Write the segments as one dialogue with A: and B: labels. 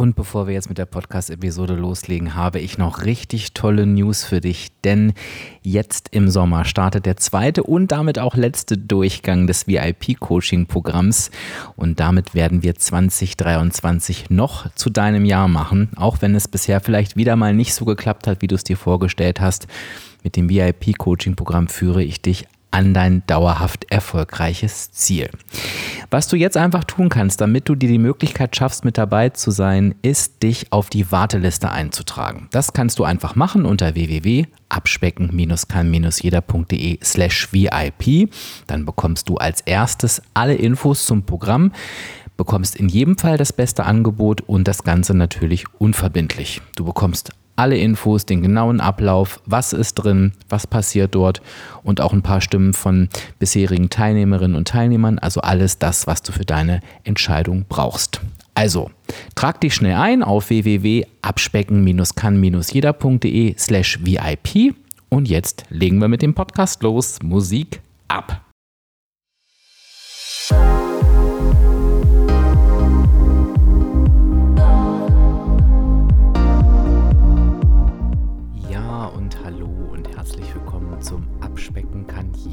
A: Und bevor wir jetzt mit der Podcast-Episode loslegen, habe ich noch richtig tolle News für dich, denn jetzt im Sommer startet der zweite und damit auch letzte Durchgang des VIP-Coaching-Programms und damit werden wir 2023 noch zu deinem Jahr machen, auch wenn es bisher vielleicht wieder mal nicht so geklappt hat, wie du es dir vorgestellt hast. Mit dem VIP-Coaching-Programm führe ich dich an dein dauerhaft erfolgreiches Ziel. Was du jetzt einfach tun kannst, damit du dir die Möglichkeit schaffst, mit dabei zu sein, ist, dich auf die Warteliste einzutragen. Das kannst du einfach machen unter www.abspecken-kann-jeder.de slash VIP. Dann bekommst du als erstes alle Infos zum Programm bekommst in jedem Fall das beste Angebot und das Ganze natürlich unverbindlich. Du bekommst alle Infos, den genauen Ablauf, was ist drin, was passiert dort und auch ein paar Stimmen von bisherigen Teilnehmerinnen und Teilnehmern, also alles das, was du für deine Entscheidung brauchst. Also, trag dich schnell ein auf www.abspecken-kann-jeder.de slash VIP und jetzt legen wir mit dem Podcast los. Musik ab.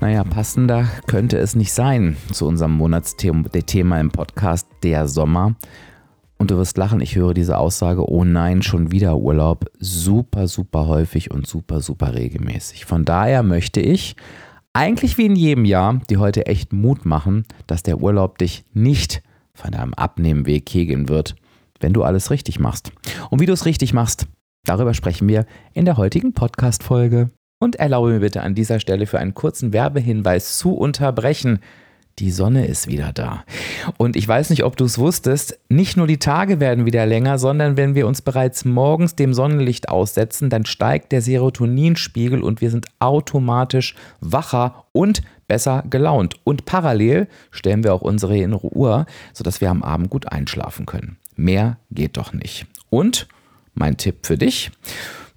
A: Naja, passender könnte es nicht sein zu unserem Monatsthema im Podcast, der Sommer. Und du wirst lachen, ich höre diese Aussage, oh nein, schon wieder Urlaub, super, super häufig und super, super regelmäßig. Von daher möchte ich, eigentlich wie in jedem Jahr, dir heute echt Mut machen, dass der Urlaub dich nicht von deinem Abnehmenweg kegeln wird, wenn du alles richtig machst. Und wie du es richtig machst, darüber sprechen wir in der heutigen Podcast-Folge. Und erlaube mir bitte an dieser Stelle für einen kurzen Werbehinweis zu unterbrechen. Die Sonne ist wieder da. Und ich weiß nicht, ob du es wusstest, nicht nur die Tage werden wieder länger, sondern wenn wir uns bereits morgens dem Sonnenlicht aussetzen, dann steigt der Serotoninspiegel und wir sind automatisch wacher und besser gelaunt. Und parallel stellen wir auch unsere innere Uhr, sodass wir am Abend gut einschlafen können. Mehr geht doch nicht. Und mein Tipp für dich,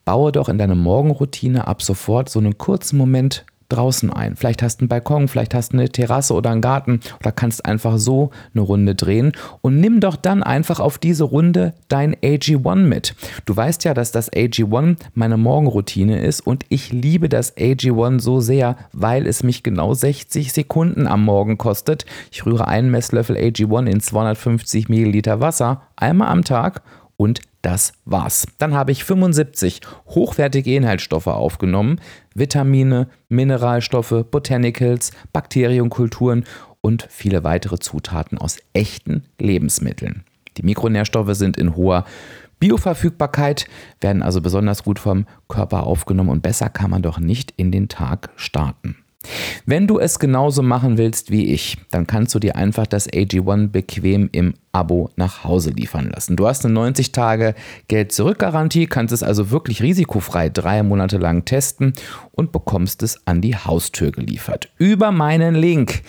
A: baue doch in deine Morgenroutine ab sofort so einen kurzen Moment draußen ein. Vielleicht hast du einen Balkon, vielleicht hast du eine Terrasse oder einen Garten oder kannst einfach so eine Runde drehen und nimm doch dann einfach auf diese Runde dein AG1 mit. Du weißt ja, dass das AG1 meine Morgenroutine ist und ich liebe das AG1 so sehr, weil es mich genau 60 Sekunden am Morgen kostet. Ich rühre einen Messlöffel AG1 in 250 Milliliter Wasser einmal am Tag und das war's. Dann habe ich 75 hochwertige Inhaltsstoffe aufgenommen, Vitamine, Mineralstoffe, Botanicals, Bakterienkulturen und viele weitere Zutaten aus echten Lebensmitteln. Die Mikronährstoffe sind in hoher Bioverfügbarkeit, werden also besonders gut vom Körper aufgenommen und besser kann man doch nicht in den Tag starten. Wenn du es genauso machen willst wie ich, dann kannst du dir einfach das AG1 bequem im Abo nach Hause liefern lassen. Du hast eine 90 Tage Geld-Zurück-Garantie, kannst es also wirklich risikofrei drei Monate lang testen und bekommst es an die Haustür geliefert. Über meinen Link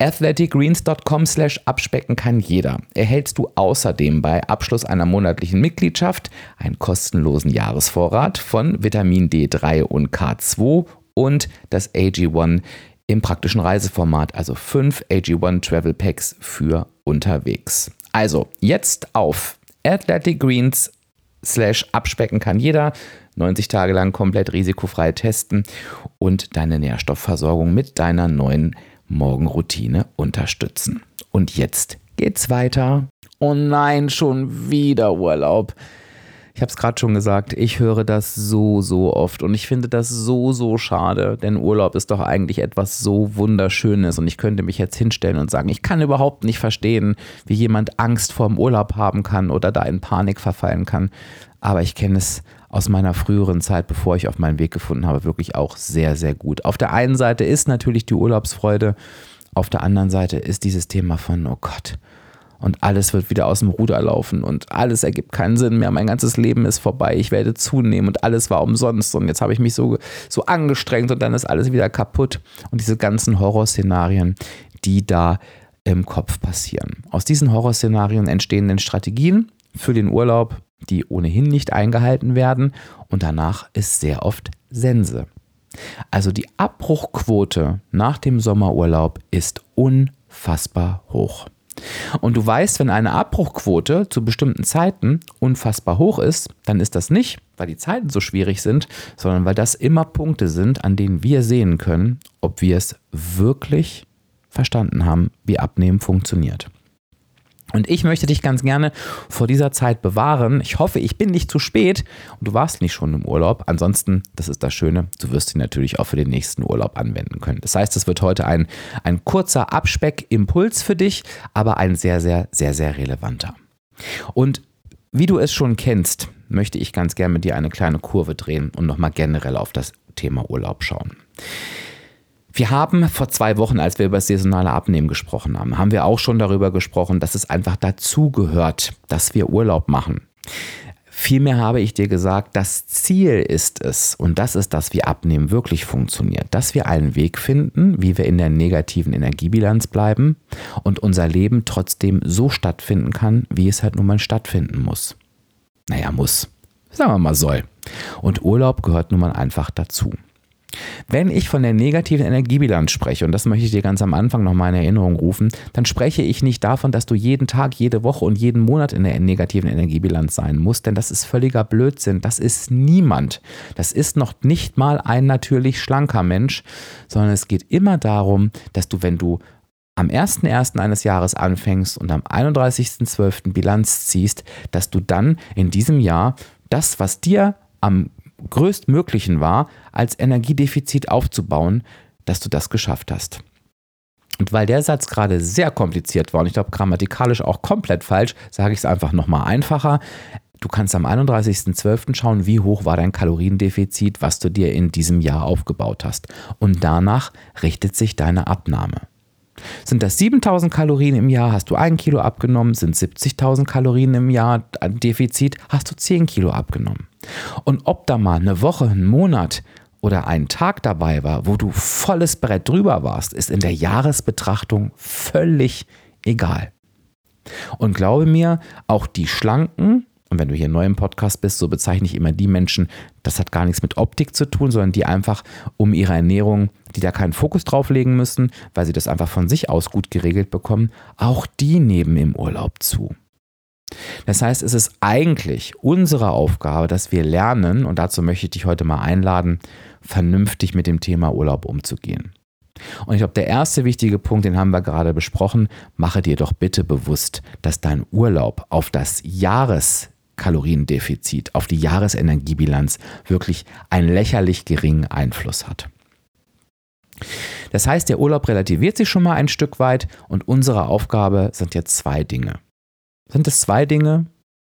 A: athleticgreens.com slash abspecken kann jeder. Erhältst du außerdem bei Abschluss einer monatlichen Mitgliedschaft einen kostenlosen Jahresvorrat von Vitamin D3 und K2 und das AG1 im praktischen Reiseformat, also fünf AG1 Travel Packs für unterwegs. Also jetzt auf Athletic Greens slash abspecken kann jeder. 90 Tage lang komplett risikofrei testen und deine Nährstoffversorgung mit deiner neuen Morgenroutine unterstützen. Und jetzt geht's weiter. Oh nein, schon wieder Urlaub. Ich habe es gerade schon gesagt, ich höre das so, so oft und ich finde das so, so schade, denn Urlaub ist doch eigentlich etwas so Wunderschönes und ich könnte mich jetzt hinstellen und sagen, ich kann überhaupt nicht verstehen, wie jemand Angst vor dem Urlaub haben kann oder da in Panik verfallen kann. Aber ich kenne es aus meiner früheren Zeit, bevor ich auf meinen Weg gefunden habe, wirklich auch sehr, sehr gut. Auf der einen Seite ist natürlich die Urlaubsfreude, auf der anderen Seite ist dieses Thema von, oh Gott, und alles wird wieder aus dem Ruder laufen und alles ergibt keinen Sinn mehr. Mein ganzes Leben ist vorbei, ich werde zunehmen und alles war umsonst und jetzt habe ich mich so, so angestrengt und dann ist alles wieder kaputt. Und diese ganzen Horrorszenarien, die da im Kopf passieren. Aus diesen Horrorszenarien entstehen dann Strategien für den Urlaub, die ohnehin nicht eingehalten werden und danach ist sehr oft Sense. Also die Abbruchquote nach dem Sommerurlaub ist unfassbar hoch. Und du weißt, wenn eine Abbruchquote zu bestimmten Zeiten unfassbar hoch ist, dann ist das nicht, weil die Zeiten so schwierig sind, sondern weil das immer Punkte sind, an denen wir sehen können, ob wir es wirklich verstanden haben, wie Abnehmen funktioniert. Und ich möchte dich ganz gerne vor dieser Zeit bewahren. Ich hoffe, ich bin nicht zu spät und du warst nicht schon im Urlaub. Ansonsten, das ist das Schöne, du wirst sie natürlich auch für den nächsten Urlaub anwenden können. Das heißt, es wird heute ein, ein kurzer Abspeckimpuls für dich, aber ein sehr, sehr, sehr, sehr relevanter. Und wie du es schon kennst, möchte ich ganz gerne mit dir eine kleine Kurve drehen und nochmal generell auf das Thema Urlaub schauen. Wir haben vor zwei Wochen, als wir über das saisonale Abnehmen gesprochen haben, haben wir auch schon darüber gesprochen, dass es einfach dazugehört, dass wir Urlaub machen. Vielmehr habe ich dir gesagt, das Ziel ist es, und das ist das, wie Abnehmen wirklich funktioniert, dass wir einen Weg finden, wie wir in der negativen Energiebilanz bleiben und unser Leben trotzdem so stattfinden kann, wie es halt nun mal stattfinden muss. Naja, muss. Sagen wir mal soll. Und Urlaub gehört nun mal einfach dazu. Wenn ich von der negativen Energiebilanz spreche, und das möchte ich dir ganz am Anfang nochmal in Erinnerung rufen, dann spreche ich nicht davon, dass du jeden Tag, jede Woche und jeden Monat in der negativen Energiebilanz sein musst, denn das ist völliger Blödsinn. Das ist niemand. Das ist noch nicht mal ein natürlich schlanker Mensch, sondern es geht immer darum, dass du, wenn du am 1.1. eines Jahres anfängst und am 31.12. Bilanz ziehst, dass du dann in diesem Jahr das, was dir am größtmöglichen war, als Energiedefizit aufzubauen, dass du das geschafft hast. Und weil der Satz gerade sehr kompliziert war und ich glaube grammatikalisch auch komplett falsch, sage ich es einfach nochmal einfacher. Du kannst am 31.12. schauen, wie hoch war dein Kaloriendefizit, was du dir in diesem Jahr aufgebaut hast. Und danach richtet sich deine Abnahme. Sind das 7000 Kalorien im Jahr, hast du ein Kilo abgenommen. Sind 70.000 Kalorien im Jahr ein Defizit, hast du 10 Kilo abgenommen. Und ob da mal eine Woche, ein Monat oder ein Tag dabei war, wo du volles Brett drüber warst, ist in der Jahresbetrachtung völlig egal. Und glaube mir, auch die Schlanken, und wenn du hier neu im Podcast bist, so bezeichne ich immer die Menschen, das hat gar nichts mit Optik zu tun, sondern die einfach um ihre Ernährung, die da keinen Fokus drauf legen müssen, weil sie das einfach von sich aus gut geregelt bekommen, auch die nehmen im Urlaub zu. Das heißt, es ist eigentlich unsere Aufgabe, dass wir lernen, und dazu möchte ich dich heute mal einladen, vernünftig mit dem Thema Urlaub umzugehen. Und ich glaube, der erste wichtige Punkt, den haben wir gerade besprochen, mache dir doch bitte bewusst, dass dein Urlaub auf das Jahres Kaloriendefizit auf die Jahresenergiebilanz wirklich einen lächerlich geringen Einfluss hat. Das heißt, der Urlaub relativiert sich schon mal ein Stück weit und unsere Aufgabe sind jetzt zwei Dinge. Sind es zwei Dinge?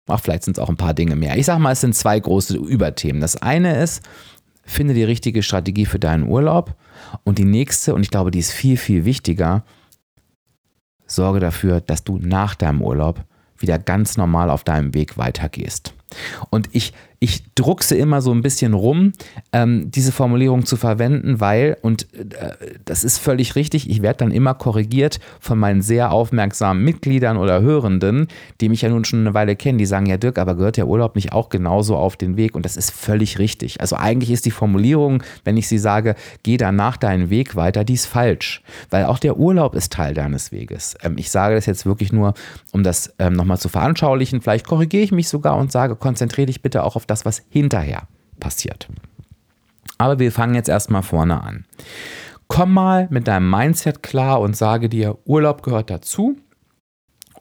A: Ach, vielleicht sind es auch ein paar Dinge mehr. Ich sage mal, es sind zwei große Überthemen. Das eine ist, finde die richtige Strategie für deinen Urlaub. Und die nächste, und ich glaube, die ist viel, viel wichtiger, sorge dafür, dass du nach deinem Urlaub wieder ganz normal auf deinem Weg weitergehst. Und ich, ich druckse immer so ein bisschen rum, ähm, diese Formulierung zu verwenden, weil, und äh, das ist völlig richtig, ich werde dann immer korrigiert von meinen sehr aufmerksamen Mitgliedern oder Hörenden, die mich ja nun schon eine Weile kennen, die sagen, ja Dirk, aber gehört der Urlaub nicht auch genauso auf den Weg? Und das ist völlig richtig. Also eigentlich ist die Formulierung, wenn ich sie sage, geh danach deinen Weg weiter, die ist falsch, weil auch der Urlaub ist Teil deines Weges. Ähm, ich sage das jetzt wirklich nur, um das ähm, nochmal zu veranschaulichen. Vielleicht korrigiere ich mich sogar und sage, konzentriere dich bitte auch auf das, was hinterher passiert. Aber wir fangen jetzt erstmal vorne an. Komm mal mit deinem Mindset klar und sage dir, Urlaub gehört dazu.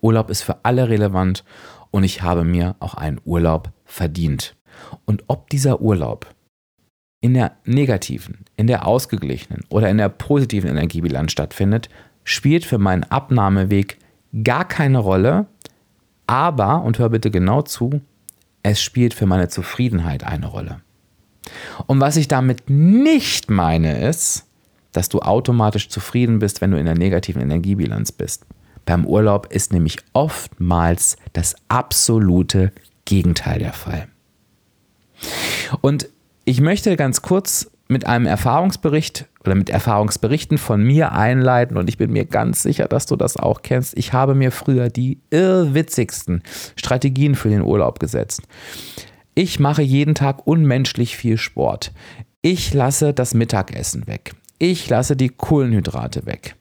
A: Urlaub ist für alle relevant und ich habe mir auch einen Urlaub verdient. Und ob dieser Urlaub in der negativen, in der ausgeglichenen oder in der positiven Energiebilanz stattfindet, spielt für meinen Abnahmeweg gar keine Rolle. Aber, und hör bitte genau zu, es spielt für meine Zufriedenheit eine Rolle. Und was ich damit nicht meine, ist, dass du automatisch zufrieden bist, wenn du in der negativen Energiebilanz bist. Beim Urlaub ist nämlich oftmals das absolute Gegenteil der Fall. Und ich möchte ganz kurz mit einem Erfahrungsbericht oder mit Erfahrungsberichten von mir einleiten und ich bin mir ganz sicher, dass du das auch kennst. Ich habe mir früher die irrwitzigsten Strategien für den Urlaub gesetzt. Ich mache jeden Tag unmenschlich viel Sport. Ich lasse das Mittagessen weg. Ich lasse die Kohlenhydrate weg.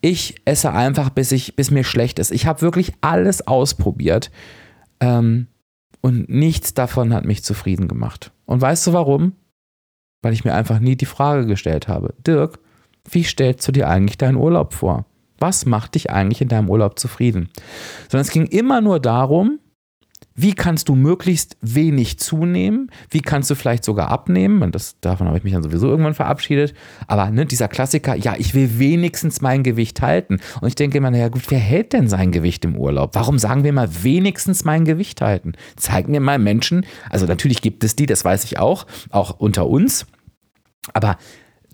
A: Ich esse einfach, bis, ich, bis mir schlecht ist. Ich habe wirklich alles ausprobiert ähm, und nichts davon hat mich zufrieden gemacht. Und weißt du warum? Weil ich mir einfach nie die Frage gestellt habe, Dirk, wie stellst du dir eigentlich deinen Urlaub vor? Was macht dich eigentlich in deinem Urlaub zufrieden? Sondern es ging immer nur darum, wie kannst du möglichst wenig zunehmen? Wie kannst du vielleicht sogar abnehmen? Und das, davon habe ich mich dann sowieso irgendwann verabschiedet. Aber ne, dieser Klassiker, ja, ich will wenigstens mein Gewicht halten. Und ich denke immer, naja, gut, wer hält denn sein Gewicht im Urlaub? Warum sagen wir mal wenigstens mein Gewicht halten? Zeig mir mal Menschen, also natürlich gibt es die, das weiß ich auch, auch unter uns. Aber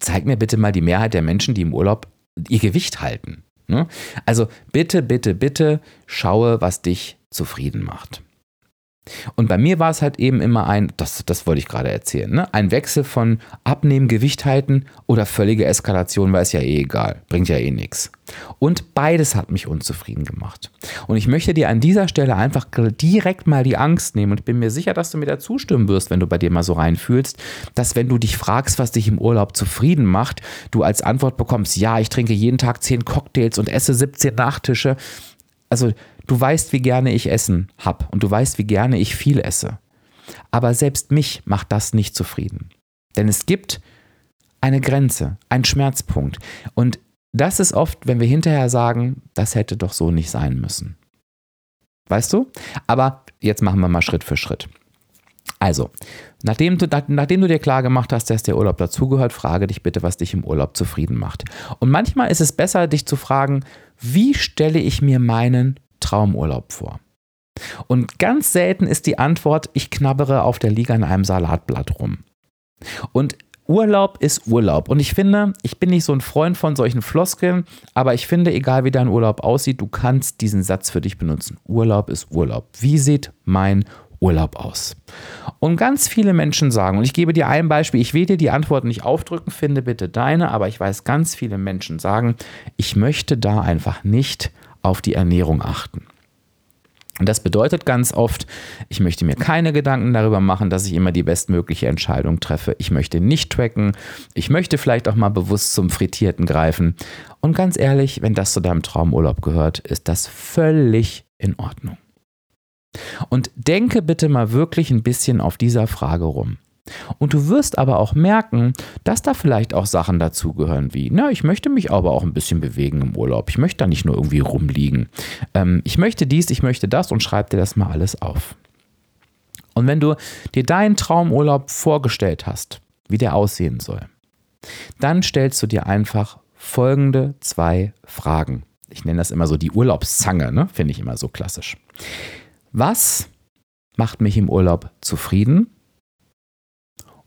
A: zeig mir bitte mal die Mehrheit der Menschen, die im Urlaub ihr Gewicht halten. Ne? Also bitte, bitte, bitte schaue, was dich zufrieden macht. Und bei mir war es halt eben immer ein, das, das wollte ich gerade erzählen, ne? ein Wechsel von Abnehmen, Gewicht halten oder völlige Eskalation, weil es ja eh egal, bringt ja eh nichts. Und beides hat mich unzufrieden gemacht. Und ich möchte dir an dieser Stelle einfach direkt mal die Angst nehmen und ich bin mir sicher, dass du mir da zustimmen wirst, wenn du bei dir mal so reinfühlst, dass wenn du dich fragst, was dich im Urlaub zufrieden macht, du als Antwort bekommst, ja, ich trinke jeden Tag 10 Cocktails und esse 17 Nachtische. Also Du weißt, wie gerne ich Essen hab und du weißt, wie gerne ich viel esse. Aber selbst mich macht das nicht zufrieden. Denn es gibt eine Grenze, einen Schmerzpunkt. Und das ist oft, wenn wir hinterher sagen, das hätte doch so nicht sein müssen. Weißt du? Aber jetzt machen wir mal Schritt für Schritt. Also, nachdem du, nachdem du dir klar gemacht hast, dass der Urlaub dazugehört, frage dich bitte, was dich im Urlaub zufrieden macht. Und manchmal ist es besser, dich zu fragen, wie stelle ich mir meinen Traumurlaub vor? Und ganz selten ist die Antwort, ich knabbere auf der Liege an einem Salatblatt rum. Und Urlaub ist Urlaub. Und ich finde, ich bin nicht so ein Freund von solchen Floskeln, aber ich finde, egal wie dein Urlaub aussieht, du kannst diesen Satz für dich benutzen. Urlaub ist Urlaub. Wie sieht mein Urlaub aus? Und ganz viele Menschen sagen, und ich gebe dir ein Beispiel, ich will dir die Antwort nicht aufdrücken, finde bitte deine, aber ich weiß, ganz viele Menschen sagen, ich möchte da einfach nicht auf die Ernährung achten. Und das bedeutet ganz oft, ich möchte mir keine Gedanken darüber machen, dass ich immer die bestmögliche Entscheidung treffe. Ich möchte nicht tracken. Ich möchte vielleicht auch mal bewusst zum Frittierten greifen. Und ganz ehrlich, wenn das zu deinem Traumurlaub gehört, ist das völlig in Ordnung. Und denke bitte mal wirklich ein bisschen auf dieser Frage rum. Und du wirst aber auch merken, dass da vielleicht auch Sachen dazugehören wie, na, ich möchte mich aber auch ein bisschen bewegen im Urlaub. Ich möchte da nicht nur irgendwie rumliegen. Ähm, ich möchte dies, ich möchte das und schreib dir das mal alles auf. Und wenn du dir deinen Traumurlaub vorgestellt hast, wie der aussehen soll, dann stellst du dir einfach folgende zwei Fragen. Ich nenne das immer so die Urlaubszange, ne? finde ich immer so klassisch. Was macht mich im Urlaub zufrieden?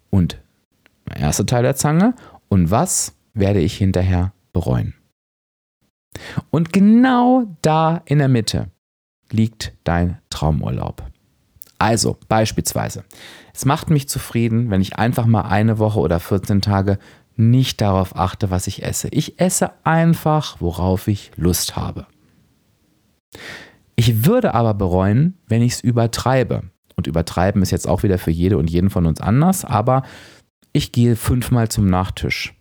A: Und erste Teil der Zange. Und was werde ich hinterher bereuen? Und genau da in der Mitte liegt dein Traumurlaub. Also beispielsweise, es macht mich zufrieden, wenn ich einfach mal eine Woche oder 14 Tage nicht darauf achte, was ich esse. Ich esse einfach, worauf ich Lust habe. Ich würde aber bereuen, wenn ich es übertreibe. Und übertreiben ist jetzt auch wieder für jede und jeden von uns anders, aber ich gehe fünfmal zum Nachtisch.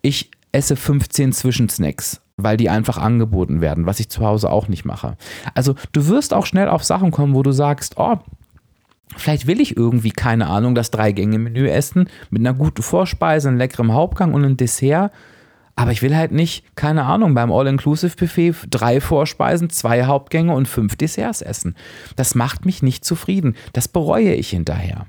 A: Ich esse 15 Zwischensnacks, weil die einfach angeboten werden, was ich zu Hause auch nicht mache. Also du wirst auch schnell auf Sachen kommen, wo du sagst, oh, Vielleicht will ich irgendwie, keine Ahnung, das Drei-Gänge-Menü essen mit einer guten Vorspeise, einem leckeren Hauptgang und einem Dessert. Aber ich will halt nicht, keine Ahnung, beim All-Inclusive-Buffet drei Vorspeisen, zwei Hauptgänge und fünf Desserts essen. Das macht mich nicht zufrieden. Das bereue ich hinterher.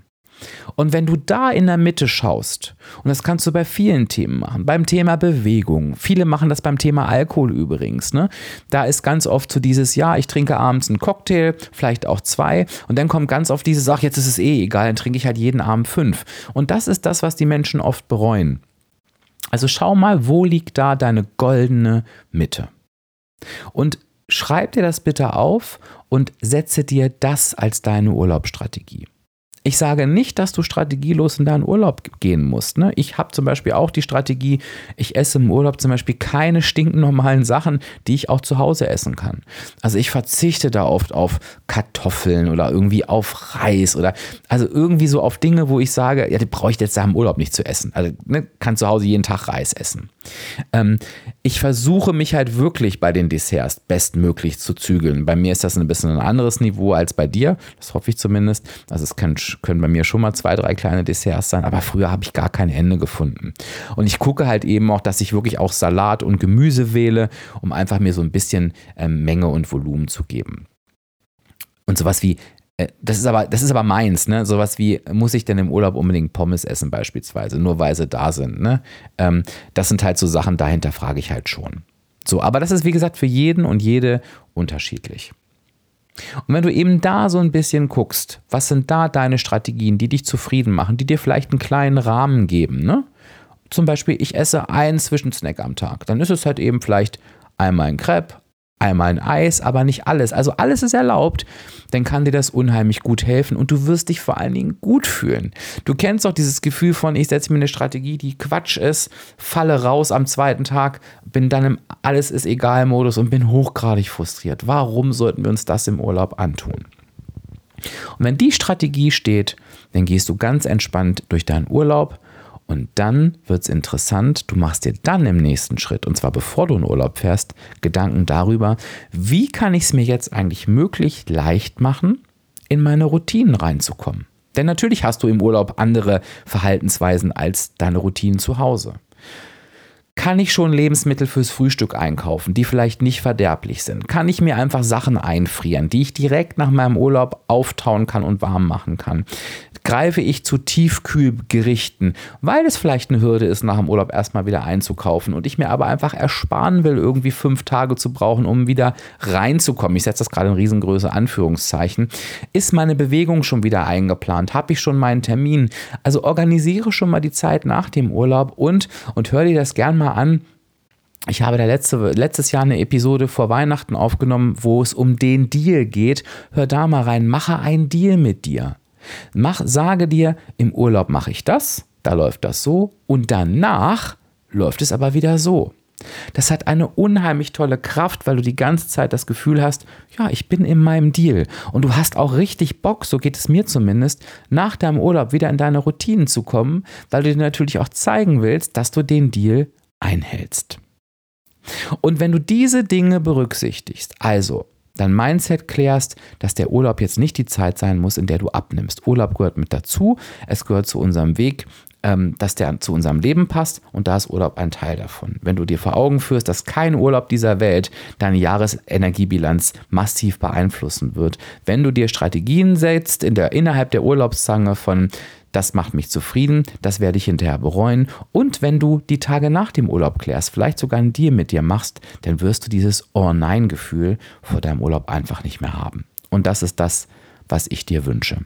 A: Und wenn du da in der Mitte schaust, und das kannst du bei vielen Themen machen, beim Thema Bewegung, viele machen das beim Thema Alkohol übrigens, ne? da ist ganz oft so dieses, ja, ich trinke abends einen Cocktail, vielleicht auch zwei, und dann kommt ganz oft diese Sache, jetzt ist es eh egal, dann trinke ich halt jeden Abend fünf. Und das ist das, was die Menschen oft bereuen. Also schau mal, wo liegt da deine goldene Mitte? Und schreib dir das bitte auf und setze dir das als deine Urlaubsstrategie. Ich sage nicht, dass du strategielos in deinen Urlaub gehen musst. Ne? Ich habe zum Beispiel auch die Strategie, ich esse im Urlaub zum Beispiel keine stinknormalen Sachen, die ich auch zu Hause essen kann. Also ich verzichte da oft auf Kartoffeln oder irgendwie auf Reis oder also irgendwie so auf Dinge, wo ich sage, ja, die brauche ich jetzt da im Urlaub nicht zu essen. Also ne, kann zu Hause jeden Tag Reis essen. Ähm, ich versuche mich halt wirklich bei den Desserts bestmöglich zu zügeln. Bei mir ist das ein bisschen ein anderes Niveau als bei dir. Das hoffe ich zumindest. Also es kann können bei mir schon mal zwei, drei kleine Desserts sein, aber früher habe ich gar kein Ende gefunden. Und ich gucke halt eben auch, dass ich wirklich auch Salat und Gemüse wähle, um einfach mir so ein bisschen ähm, Menge und Volumen zu geben. Und sowas wie äh, das ist aber, das ist aber meins, ne? Sowas wie, muss ich denn im Urlaub unbedingt Pommes essen, beispielsweise, nur weil sie da sind, ne? Ähm, das sind halt so Sachen, dahinter frage ich halt schon. So, aber das ist wie gesagt für jeden und jede unterschiedlich. Und wenn du eben da so ein bisschen guckst, was sind da deine Strategien, die dich zufrieden machen, die dir vielleicht einen kleinen Rahmen geben, ne? Zum Beispiel, ich esse einen Zwischensnack am Tag. Dann ist es halt eben vielleicht einmal ein Crepe, einmal ein Eis, aber nicht alles. Also alles ist erlaubt, dann kann dir das unheimlich gut helfen und du wirst dich vor allen Dingen gut fühlen. Du kennst doch dieses Gefühl von, ich setze mir eine Strategie, die Quatsch ist, falle raus am zweiten Tag, bin dann im Alles ist egal Modus und bin hochgradig frustriert. Warum sollten wir uns das im Urlaub antun? Und wenn die Strategie steht, dann gehst du ganz entspannt durch deinen Urlaub und dann wird es interessant, du machst dir dann im nächsten Schritt, und zwar bevor du in Urlaub fährst, Gedanken darüber, wie kann ich es mir jetzt eigentlich möglich leicht machen, in meine Routinen reinzukommen. Denn natürlich hast du im Urlaub andere Verhaltensweisen als deine Routinen zu Hause. Kann ich schon Lebensmittel fürs Frühstück einkaufen, die vielleicht nicht verderblich sind? Kann ich mir einfach Sachen einfrieren, die ich direkt nach meinem Urlaub auftauen kann und warm machen kann? Greife ich zu Tiefkühlgerichten, weil es vielleicht eine Hürde ist, nach dem Urlaub erstmal wieder einzukaufen und ich mir aber einfach ersparen will, irgendwie fünf Tage zu brauchen, um wieder reinzukommen. Ich setze das gerade in riesengroße Anführungszeichen. Ist meine Bewegung schon wieder eingeplant? Habe ich schon meinen Termin? Also organisiere schon mal die Zeit nach dem Urlaub und, und hör dir das gern mal an, ich habe da letzte, letztes Jahr eine Episode vor Weihnachten aufgenommen, wo es um den Deal geht. Hör da mal rein, mache einen Deal mit dir. Mach, sage dir, im Urlaub mache ich das, da läuft das so und danach läuft es aber wieder so. Das hat eine unheimlich tolle Kraft, weil du die ganze Zeit das Gefühl hast, ja, ich bin in meinem Deal. Und du hast auch richtig Bock, so geht es mir zumindest, nach deinem Urlaub wieder in deine Routinen zu kommen, weil du dir natürlich auch zeigen willst, dass du den Deal einhältst. Und wenn du diese Dinge berücksichtigst, also dein Mindset klärst, dass der Urlaub jetzt nicht die Zeit sein muss, in der du abnimmst. Urlaub gehört mit dazu, es gehört zu unserem Weg, ähm, dass der zu unserem Leben passt und da ist Urlaub ein Teil davon. Wenn du dir vor Augen führst, dass kein Urlaub dieser Welt deine Jahresenergiebilanz massiv beeinflussen wird, wenn du dir Strategien setzt in der, innerhalb der Urlaubszange von das macht mich zufrieden, das werde ich hinterher bereuen. Und wenn du die Tage nach dem Urlaub klärst, vielleicht sogar einen Deal mit dir machst, dann wirst du dieses Oh-Nein-Gefühl vor deinem Urlaub einfach nicht mehr haben. Und das ist das, was ich dir wünsche.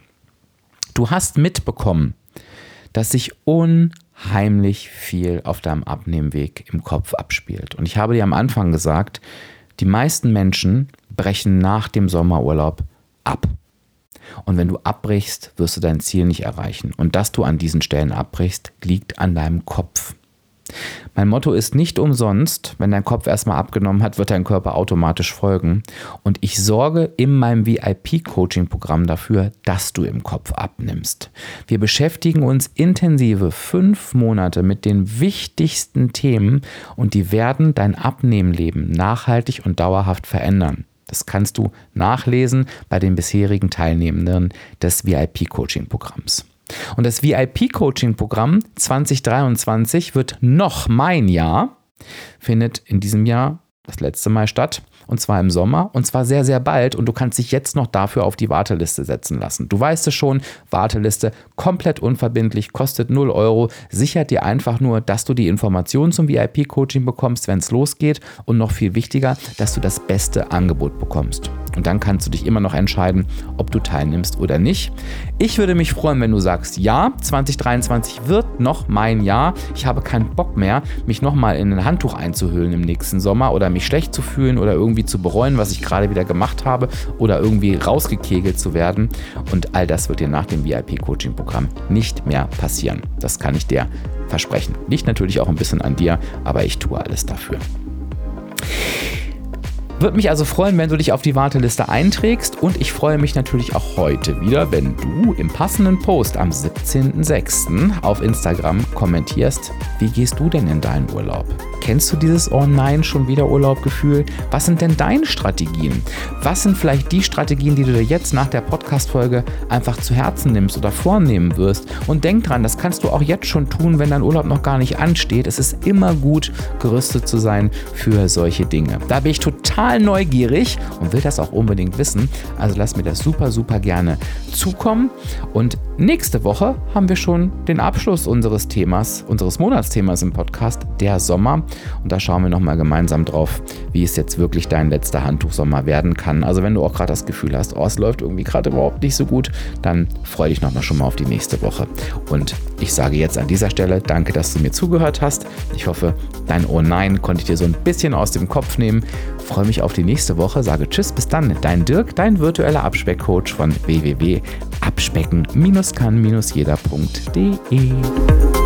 A: Du hast mitbekommen, dass sich unheimlich viel auf deinem Abnehmweg im Kopf abspielt. Und ich habe dir am Anfang gesagt, die meisten Menschen brechen nach dem Sommerurlaub ab. Und wenn du abbrichst, wirst du dein Ziel nicht erreichen. Und dass du an diesen Stellen abbrichst, liegt an deinem Kopf. Mein Motto ist nicht umsonst, wenn dein Kopf erstmal abgenommen hat, wird dein Körper automatisch folgen. Und ich sorge in meinem VIP-Coaching-Programm dafür, dass du im Kopf abnimmst. Wir beschäftigen uns intensive fünf Monate mit den wichtigsten Themen und die werden dein Abnehmleben nachhaltig und dauerhaft verändern. Das kannst du nachlesen bei den bisherigen Teilnehmenden des VIP-Coaching-Programms. Und das VIP-Coaching-Programm 2023 wird noch mein Jahr, findet in diesem Jahr das letzte Mal statt und zwar im Sommer und zwar sehr, sehr bald und du kannst dich jetzt noch dafür auf die Warteliste setzen lassen. Du weißt es schon, Warteliste komplett unverbindlich, kostet 0 Euro, sichert dir einfach nur, dass du die Informationen zum VIP-Coaching bekommst, wenn es losgeht und noch viel wichtiger, dass du das beste Angebot bekommst. Und dann kannst du dich immer noch entscheiden, ob du teilnimmst oder nicht. Ich würde mich freuen, wenn du sagst, ja, 2023 wird noch mein Jahr. Ich habe keinen Bock mehr, mich nochmal in ein Handtuch einzuhüllen im nächsten Sommer oder mich schlecht zu fühlen oder irgendwie zu bereuen, was ich gerade wieder gemacht habe oder irgendwie rausgekegelt zu werden. Und all das wird dir nach dem VIP-Coaching-Programm nicht mehr passieren. Das kann ich dir versprechen. Liegt natürlich auch ein bisschen an dir, aber ich tue alles dafür. Würde mich also freuen, wenn du dich auf die Warteliste einträgst und ich freue mich natürlich auch heute wieder, wenn du im passenden Post am 17.06. auf Instagram kommentierst, wie gehst du denn in deinen Urlaub? Kennst du dieses Oh nein, schon wieder Urlaubgefühl? Was sind denn deine Strategien? Was sind vielleicht die Strategien, die du dir jetzt nach der Podcast-Folge einfach zu Herzen nimmst oder vornehmen wirst? Und denk dran, das kannst du auch jetzt schon tun, wenn dein Urlaub noch gar nicht ansteht. Es ist immer gut, gerüstet zu sein für solche Dinge. Da bin ich total neugierig und will das auch unbedingt wissen. Also lass mir das super, super gerne zukommen. Und nächste Woche haben wir schon den Abschluss unseres Themas, unseres Monatsthemas im Podcast, der Sommer. Und da schauen wir nochmal gemeinsam drauf, wie es jetzt wirklich dein letzter Handtuchsommer werden kann. Also wenn du auch gerade das Gefühl hast, oh, es läuft irgendwie gerade überhaupt nicht so gut, dann freue dich nochmal schon mal auf die nächste Woche. Und ich sage jetzt an dieser Stelle danke, dass du mir zugehört hast. Ich hoffe, dein Oh Nein konnte ich dir so ein bisschen aus dem Kopf nehmen. Freue mich auf die nächste Woche. Sage Tschüss, bis dann. Dein Dirk, dein virtueller Abspeckcoach von www.abspecken-kann-jeder.de.